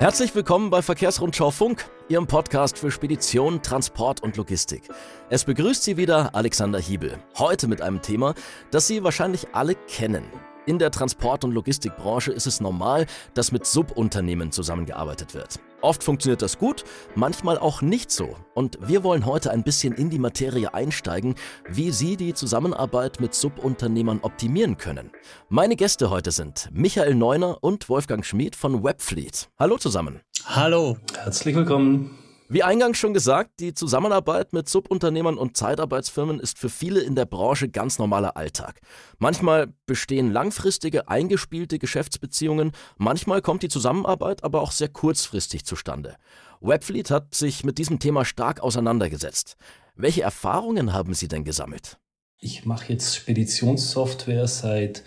Herzlich willkommen bei Verkehrsrundschau Funk, Ihrem Podcast für Spedition, Transport und Logistik. Es begrüßt Sie wieder Alexander Hiebel. Heute mit einem Thema, das Sie wahrscheinlich alle kennen. In der Transport- und Logistikbranche ist es normal, dass mit Subunternehmen zusammengearbeitet wird. Oft funktioniert das gut, manchmal auch nicht so. Und wir wollen heute ein bisschen in die Materie einsteigen, wie Sie die Zusammenarbeit mit Subunternehmern optimieren können. Meine Gäste heute sind Michael Neuner und Wolfgang Schmid von Webfleet. Hallo zusammen. Hallo. Herzlich willkommen. Wie eingangs schon gesagt, die Zusammenarbeit mit Subunternehmern und Zeitarbeitsfirmen ist für viele in der Branche ganz normaler Alltag. Manchmal bestehen langfristige, eingespielte Geschäftsbeziehungen, manchmal kommt die Zusammenarbeit aber auch sehr kurzfristig zustande. Webfleet hat sich mit diesem Thema stark auseinandergesetzt. Welche Erfahrungen haben Sie denn gesammelt? Ich mache jetzt Speditionssoftware seit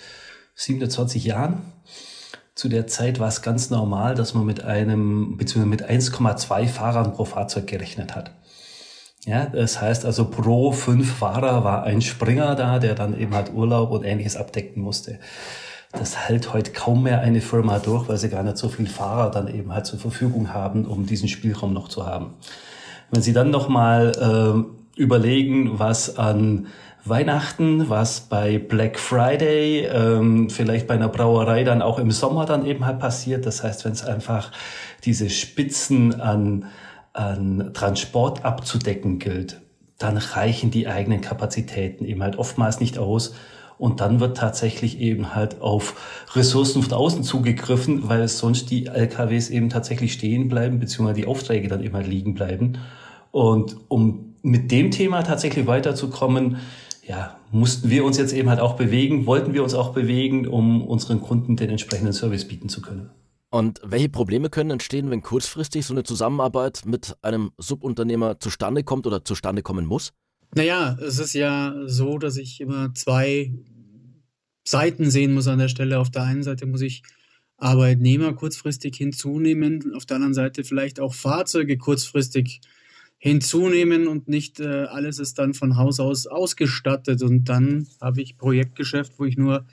27 Jahren zu der Zeit war es ganz normal, dass man mit einem, beziehungsweise mit 1,2 Fahrern pro Fahrzeug gerechnet hat. Ja, das heißt also pro fünf Fahrer war ein Springer da, der dann eben halt Urlaub und ähnliches abdecken musste. Das hält heute kaum mehr eine Firma durch, weil sie gar nicht so viel Fahrer dann eben halt zur Verfügung haben, um diesen Spielraum noch zu haben. Wenn Sie dann nochmal äh, überlegen, was an Weihnachten, was bei Black Friday, ähm, vielleicht bei einer Brauerei dann auch im Sommer dann eben halt passiert. Das heißt, wenn es einfach diese Spitzen an, an Transport abzudecken gilt, dann reichen die eigenen Kapazitäten eben halt oftmals nicht aus. Und dann wird tatsächlich eben halt auf Ressourcen von außen zugegriffen, weil sonst die LKWs eben tatsächlich stehen bleiben, beziehungsweise die Aufträge dann halt liegen bleiben. Und um mit dem Thema tatsächlich weiterzukommen, ja, mussten wir uns jetzt eben halt auch bewegen, wollten wir uns auch bewegen, um unseren Kunden den entsprechenden Service bieten zu können. Und welche Probleme können entstehen, wenn kurzfristig so eine Zusammenarbeit mit einem Subunternehmer zustande kommt oder zustande kommen muss? Naja, es ist ja so, dass ich immer zwei Seiten sehen muss an der Stelle. Auf der einen Seite muss ich Arbeitnehmer kurzfristig hinzunehmen, auf der anderen Seite vielleicht auch Fahrzeuge kurzfristig hinzunehmen und nicht äh, alles ist dann von Haus aus ausgestattet. Und dann habe ich Projektgeschäft, wo ich nur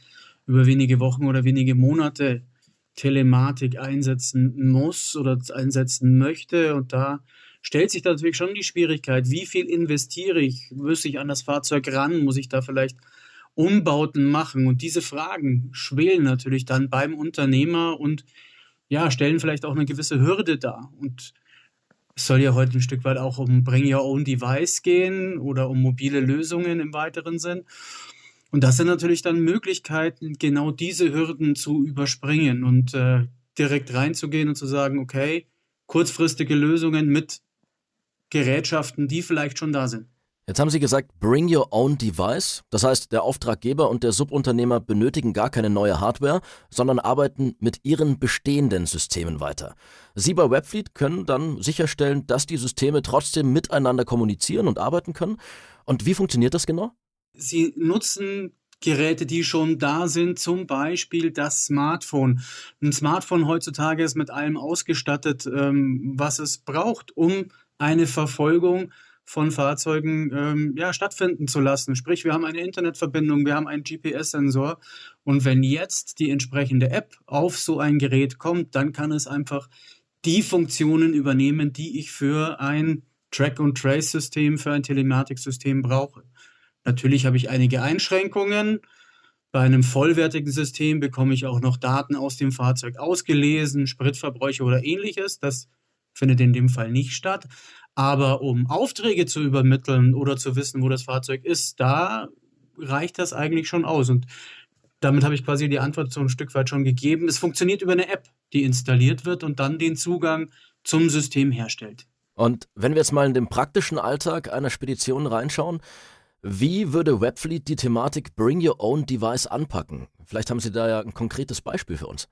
über wenige Wochen oder wenige Monate Telematik einsetzen muss oder einsetzen möchte. Und da stellt sich natürlich schon die Schwierigkeit, wie viel investiere ich? Muss ich an das Fahrzeug ran? Muss ich da vielleicht Umbauten machen? Und diese Fragen schwelen natürlich dann beim Unternehmer und ja, stellen vielleicht auch eine gewisse Hürde dar. Und es soll ja heute ein Stück weit auch um Bring Your Own Device gehen oder um mobile Lösungen im weiteren Sinn. Und das sind natürlich dann Möglichkeiten, genau diese Hürden zu überspringen und äh, direkt reinzugehen und zu sagen, okay, kurzfristige Lösungen mit Gerätschaften, die vielleicht schon da sind. Jetzt haben Sie gesagt, bring your own device. Das heißt, der Auftraggeber und der Subunternehmer benötigen gar keine neue Hardware, sondern arbeiten mit ihren bestehenden Systemen weiter. Sie bei Webfleet können dann sicherstellen, dass die Systeme trotzdem miteinander kommunizieren und arbeiten können. Und wie funktioniert das genau? Sie nutzen Geräte, die schon da sind, zum Beispiel das Smartphone. Ein Smartphone heutzutage ist mit allem ausgestattet, ähm, was es braucht, um eine Verfolgung von Fahrzeugen ähm, ja, stattfinden zu lassen. Sprich, wir haben eine Internetverbindung, wir haben einen GPS-Sensor und wenn jetzt die entsprechende App auf so ein Gerät kommt, dann kann es einfach die Funktionen übernehmen, die ich für ein Track-and-Trace-System, für ein Telematiksystem brauche. Natürlich habe ich einige Einschränkungen. Bei einem vollwertigen System bekomme ich auch noch Daten aus dem Fahrzeug ausgelesen, Spritverbräuche oder ähnliches. Das findet in dem Fall nicht statt. Aber um Aufträge zu übermitteln oder zu wissen, wo das Fahrzeug ist, da reicht das eigentlich schon aus. Und damit habe ich quasi die Antwort so ein Stück weit schon gegeben. Es funktioniert über eine App, die installiert wird und dann den Zugang zum System herstellt. Und wenn wir jetzt mal in den praktischen Alltag einer Spedition reinschauen, wie würde Webfleet die Thematik Bring Your Own Device anpacken? Vielleicht haben Sie da ja ein konkretes Beispiel für uns.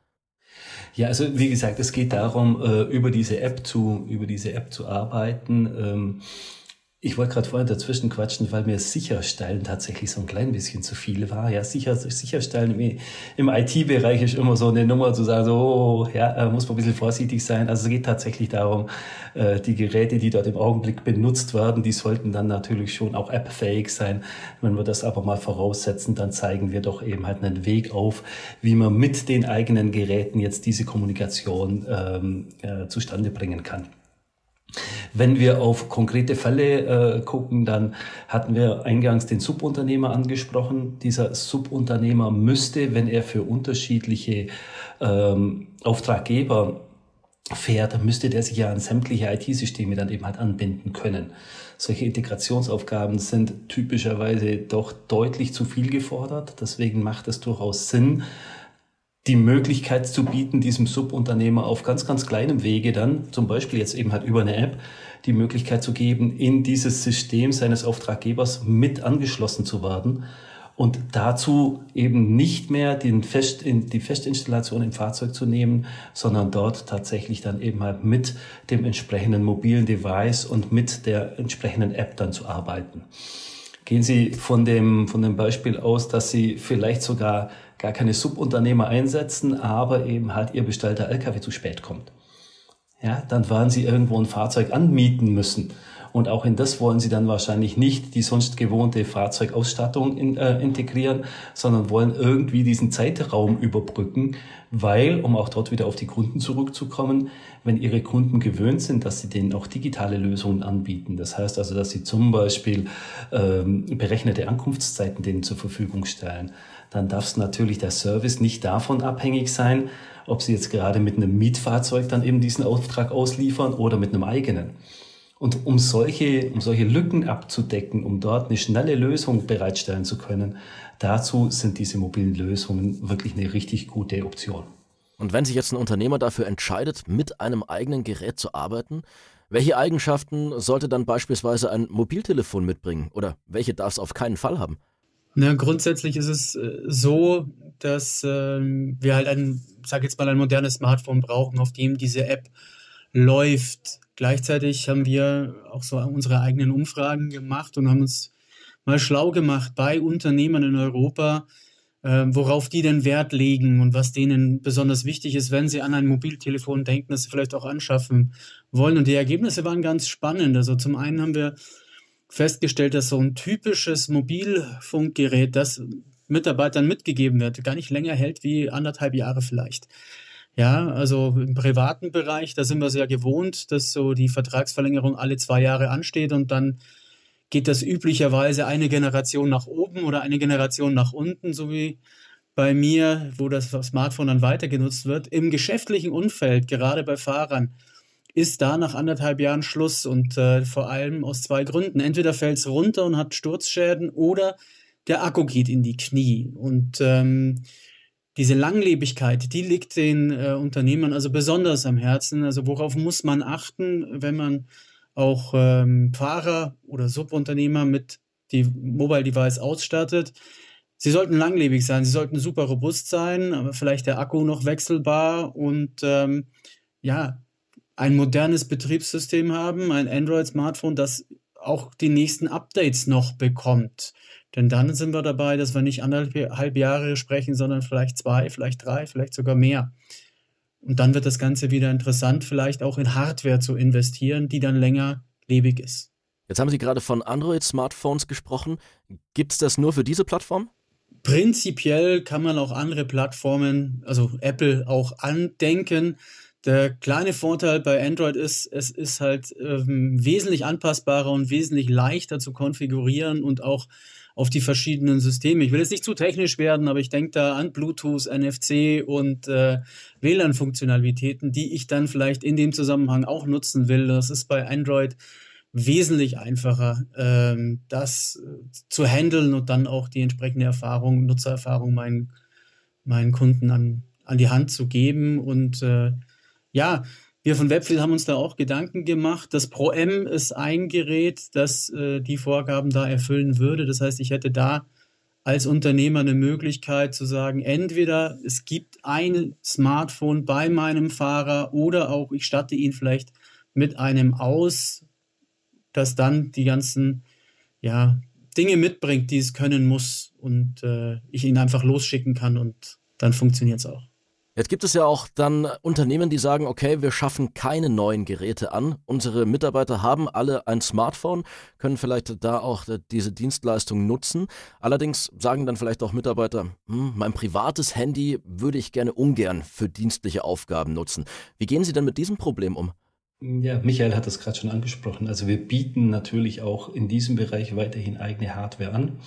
Ja, also wie gesagt, es geht darum, äh, über diese App zu, über diese App zu arbeiten. Ich wollte gerade vorhin dazwischen quatschen, weil mir sicherstellen tatsächlich so ein klein bisschen zu viel war. Ja, sicher, sicherstellen im, im IT-Bereich ist immer so eine Nummer zu sagen, so, oh, ja, muss man ein bisschen vorsichtig sein. Also es geht tatsächlich darum, äh, die Geräte, die dort im Augenblick benutzt werden, die sollten dann natürlich schon auch appfähig sein. Wenn wir das aber mal voraussetzen, dann zeigen wir doch eben halt einen Weg auf, wie man mit den eigenen Geräten jetzt diese Kommunikation ähm, äh, zustande bringen kann. Wenn wir auf konkrete Fälle äh, gucken, dann hatten wir eingangs den Subunternehmer angesprochen. Dieser Subunternehmer müsste, wenn er für unterschiedliche ähm, Auftraggeber fährt, müsste der sich ja an sämtliche IT-Systeme dann eben halt anbinden können. Solche Integrationsaufgaben sind typischerweise doch deutlich zu viel gefordert. Deswegen macht es durchaus Sinn, die Möglichkeit zu bieten, diesem Subunternehmer auf ganz, ganz kleinem Wege dann, zum Beispiel jetzt eben halt über eine App, die Möglichkeit zu geben, in dieses System seines Auftraggebers mit angeschlossen zu werden und dazu eben nicht mehr den Fest, die Festinstallation im Fahrzeug zu nehmen, sondern dort tatsächlich dann eben halt mit dem entsprechenden mobilen Device und mit der entsprechenden App dann zu arbeiten. Gehen Sie von dem, von dem Beispiel aus, dass Sie vielleicht sogar gar keine Subunternehmer einsetzen, aber eben halt ihr bestellter LKW zu spät kommt. Ja, dann werden sie irgendwo ein Fahrzeug anmieten müssen. Und auch in das wollen sie dann wahrscheinlich nicht die sonst gewohnte Fahrzeugausstattung in, äh, integrieren, sondern wollen irgendwie diesen Zeitraum überbrücken, weil, um auch dort wieder auf die Kunden zurückzukommen, wenn ihre Kunden gewöhnt sind, dass sie denen auch digitale Lösungen anbieten. Das heißt also, dass sie zum Beispiel ähm, berechnete Ankunftszeiten denen zur Verfügung stellen dann darf natürlich der Service nicht davon abhängig sein, ob Sie jetzt gerade mit einem Mietfahrzeug dann eben diesen Auftrag ausliefern oder mit einem eigenen. Und um solche, um solche Lücken abzudecken, um dort eine schnelle Lösung bereitstellen zu können, dazu sind diese mobilen Lösungen wirklich eine richtig gute Option. Und wenn sich jetzt ein Unternehmer dafür entscheidet, mit einem eigenen Gerät zu arbeiten, welche Eigenschaften sollte dann beispielsweise ein Mobiltelefon mitbringen oder welche darf es auf keinen Fall haben? Na, grundsätzlich ist es äh, so, dass ähm, wir halt ein, sag jetzt mal, ein modernes Smartphone brauchen, auf dem diese App läuft. Gleichzeitig haben wir auch so unsere eigenen Umfragen gemacht und haben uns mal schlau gemacht bei Unternehmern in Europa, äh, worauf die denn Wert legen und was denen besonders wichtig ist, wenn sie an ein Mobiltelefon denken, das sie vielleicht auch anschaffen wollen. Und die Ergebnisse waren ganz spannend. Also zum einen haben wir festgestellt, dass so ein typisches Mobilfunkgerät, das Mitarbeitern mitgegeben wird, gar nicht länger hält wie anderthalb Jahre vielleicht. Ja, also im privaten Bereich, da sind wir sehr gewohnt, dass so die Vertragsverlängerung alle zwei Jahre ansteht und dann geht das üblicherweise eine Generation nach oben oder eine Generation nach unten, so wie bei mir, wo das Smartphone dann weiter genutzt wird. Im geschäftlichen Umfeld, gerade bei Fahrern, ist da nach anderthalb Jahren Schluss und äh, vor allem aus zwei Gründen. Entweder fällt es runter und hat Sturzschäden oder der Akku geht in die Knie. Und ähm, diese Langlebigkeit, die liegt den äh, Unternehmern also besonders am Herzen. Also worauf muss man achten, wenn man auch ähm, Fahrer oder Subunternehmer mit die Mobile Device ausstattet? Sie sollten langlebig sein, sie sollten super robust sein, aber vielleicht der Akku noch wechselbar und ähm, ja, ein modernes Betriebssystem haben, ein Android-Smartphone, das auch die nächsten Updates noch bekommt. Denn dann sind wir dabei, dass wir nicht anderthalb Jahre sprechen, sondern vielleicht zwei, vielleicht drei, vielleicht sogar mehr. Und dann wird das Ganze wieder interessant, vielleicht auch in Hardware zu investieren, die dann länger lebig ist. Jetzt haben Sie gerade von Android-Smartphones gesprochen. Gibt es das nur für diese Plattform? Prinzipiell kann man auch andere Plattformen, also Apple auch andenken. Der kleine Vorteil bei Android ist, es ist halt ähm, wesentlich anpassbarer und wesentlich leichter zu konfigurieren und auch auf die verschiedenen Systeme. Ich will jetzt nicht zu technisch werden, aber ich denke da an Bluetooth, NFC und äh, WLAN-Funktionalitäten, die ich dann vielleicht in dem Zusammenhang auch nutzen will. Das ist bei Android wesentlich einfacher, ähm, das äh, zu handeln und dann auch die entsprechende Erfahrung, Nutzererfahrung meinen, meinen Kunden an, an die Hand zu geben und äh, ja, wir von Webfleet haben uns da auch Gedanken gemacht. Das Pro M ist ein Gerät, das äh, die Vorgaben da erfüllen würde. Das heißt, ich hätte da als Unternehmer eine Möglichkeit zu sagen, entweder es gibt ein Smartphone bei meinem Fahrer oder auch ich statte ihn vielleicht mit einem aus, das dann die ganzen ja, Dinge mitbringt, die es können muss und äh, ich ihn einfach losschicken kann und dann funktioniert es auch. Jetzt gibt es ja auch dann Unternehmen, die sagen, okay, wir schaffen keine neuen Geräte an. Unsere Mitarbeiter haben alle ein Smartphone, können vielleicht da auch diese Dienstleistung nutzen. Allerdings sagen dann vielleicht auch Mitarbeiter, hm, mein privates Handy würde ich gerne ungern für dienstliche Aufgaben nutzen. Wie gehen Sie denn mit diesem Problem um? Ja, Michael hat das gerade schon angesprochen. Also wir bieten natürlich auch in diesem Bereich weiterhin eigene Hardware an,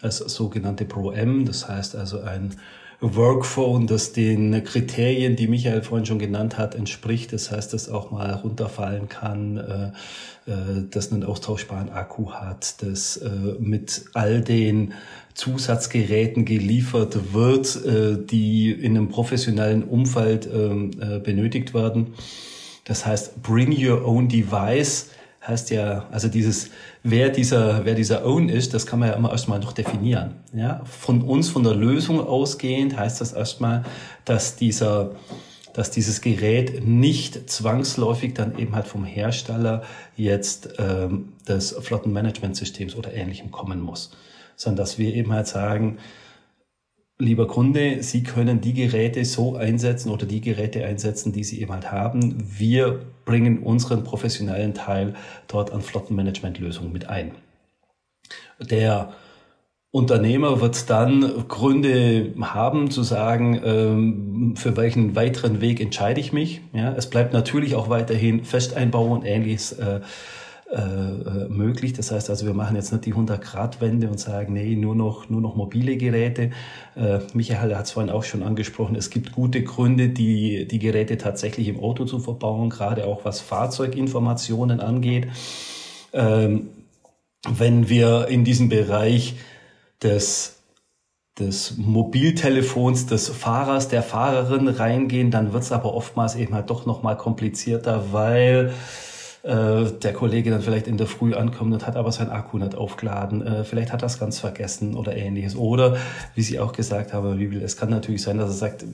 als sogenannte Pro-M. Das heißt also ein Workphone, das den Kriterien, die Michael vorhin schon genannt hat, entspricht. Das heißt, dass auch mal runterfallen kann, äh, äh, das einen austauschbaren Akku hat, das äh, mit all den Zusatzgeräten geliefert wird, die in einem professionellen Umfeld ähm, benötigt werden. Das heißt, bring your own device heißt ja, also dieses, wer dieser, wer dieser Own ist, das kann man ja immer erstmal noch definieren. Ja, von uns, von der Lösung ausgehend heißt das erstmal, dass dieser, dass dieses Gerät nicht zwangsläufig dann eben halt vom Hersteller jetzt ähm, des Flottenmanagementsystems oder ähnlichem kommen muss, sondern dass wir eben halt sagen, lieber Kunde, Sie können die Geräte so einsetzen oder die Geräte einsetzen, die Sie eben halt haben. Wir bringen unseren professionellen Teil dort an Flottenmanagementlösungen mit ein. Der Unternehmer wird dann Gründe haben zu sagen, ähm, für welchen weiteren Weg entscheide ich mich. Ja, es bleibt natürlich auch weiterhin Festeinbau und ähnliches äh, äh, möglich. Das heißt also, wir machen jetzt nicht die 100-Grad-Wende und sagen, nee, nur noch, nur noch mobile Geräte. Äh, Michael hat es vorhin auch schon angesprochen, es gibt gute Gründe, die, die Geräte tatsächlich im Auto zu verbauen, gerade auch was Fahrzeuginformationen angeht. Ähm, wenn wir in diesen Bereich des des Mobiltelefons des Fahrers, der Fahrerin reingehen, dann wird es aber oftmals eben halt doch nochmal komplizierter, weil äh, der Kollege dann vielleicht in der Früh ankommt und hat aber sein Akku nicht aufgeladen, äh, vielleicht hat er es ganz vergessen oder ähnliches. Oder, wie Sie auch gesagt haben, wie es kann natürlich sein, dass er sagt,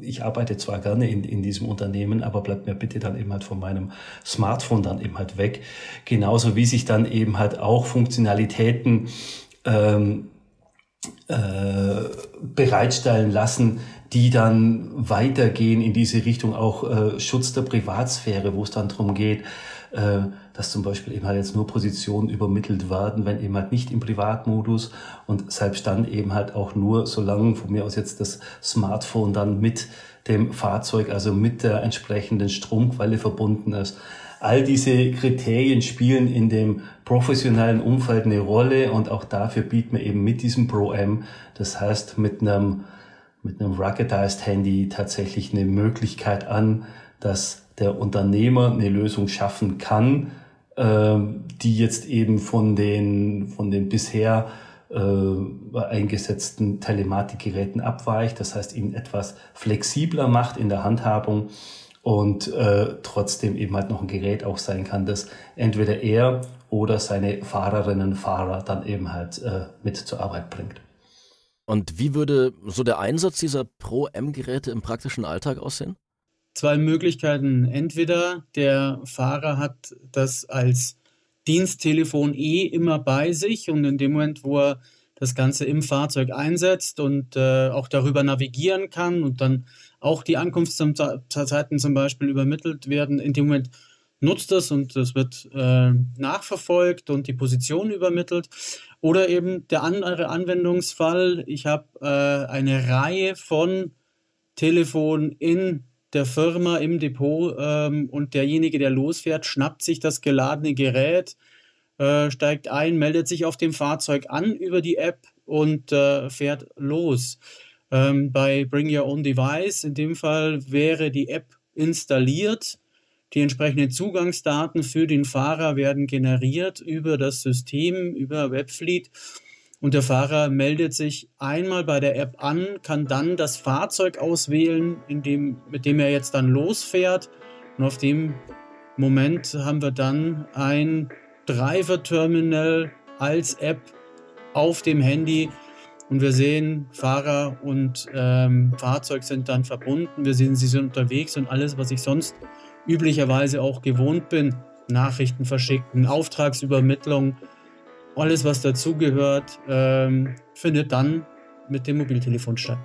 ich arbeite zwar gerne in, in diesem Unternehmen, aber bleibt mir bitte dann eben halt von meinem Smartphone dann eben halt weg. Genauso wie sich dann eben halt auch Funktionalitäten ähm, äh, bereitstellen lassen, die dann weitergehen in diese Richtung, auch äh, Schutz der Privatsphäre, wo es dann darum geht, äh, dass zum Beispiel eben halt jetzt nur Positionen übermittelt werden, wenn eben halt nicht im Privatmodus und selbst dann eben halt auch nur, solange von mir aus jetzt das Smartphone dann mit dem Fahrzeug, also mit der entsprechenden Stromquelle verbunden ist. All diese Kriterien spielen in dem professionellen Umfeld eine Rolle und auch dafür bieten wir eben mit diesem Pro-M, das heißt mit einem, mit einem ruggedized Handy tatsächlich eine Möglichkeit an, dass der Unternehmer eine Lösung schaffen kann, äh, die jetzt eben von den, von den bisher äh, eingesetzten Telematikgeräten abweicht. Das heißt, ihn etwas flexibler macht in der Handhabung und äh, trotzdem eben halt noch ein Gerät auch sein kann, das entweder er oder seine Fahrerinnen und Fahrer dann eben halt äh, mit zur Arbeit bringt. Und wie würde so der Einsatz dieser Pro-M-Geräte im praktischen Alltag aussehen? zwei Möglichkeiten. Entweder der Fahrer hat das als Diensttelefon eh immer bei sich und in dem Moment, wo er das Ganze im Fahrzeug einsetzt und äh, auch darüber navigieren kann und dann auch die Ankunftszeiten zum Beispiel übermittelt werden, in dem Moment nutzt das und das wird äh, nachverfolgt und die Position übermittelt. Oder eben der andere Anwendungsfall, ich habe äh, eine Reihe von Telefonen in der Firma im Depot ähm, und derjenige, der losfährt, schnappt sich das geladene Gerät, äh, steigt ein, meldet sich auf dem Fahrzeug an über die App und äh, fährt los. Ähm, bei Bring Your Own Device, in dem Fall wäre die App installiert. Die entsprechenden Zugangsdaten für den Fahrer werden generiert über das System, über Webfleet und der Fahrer meldet sich einmal bei der App an, kann dann das Fahrzeug auswählen, dem, mit dem er jetzt dann losfährt. Und auf dem Moment haben wir dann ein Driver-Terminal als App auf dem Handy. Und wir sehen, Fahrer und ähm, Fahrzeug sind dann verbunden. Wir sehen, sie sind unterwegs und alles, was ich sonst üblicherweise auch gewohnt bin, Nachrichten verschicken, Auftragsübermittlung, alles was dazugehört, ähm, findet dann mit dem Mobiltelefon statt.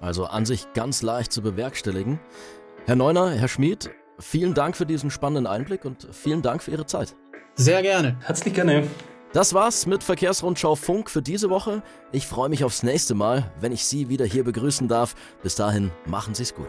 Also an sich ganz leicht zu bewerkstelligen. Herr Neuner, Herr Schmid, vielen Dank für diesen spannenden Einblick und vielen Dank für Ihre Zeit. Sehr gerne. Herzlich gerne. Das war's mit Verkehrsrundschau Funk für diese Woche. Ich freue mich aufs nächste Mal, wenn ich Sie wieder hier begrüßen darf. Bis dahin, machen Sie's gut.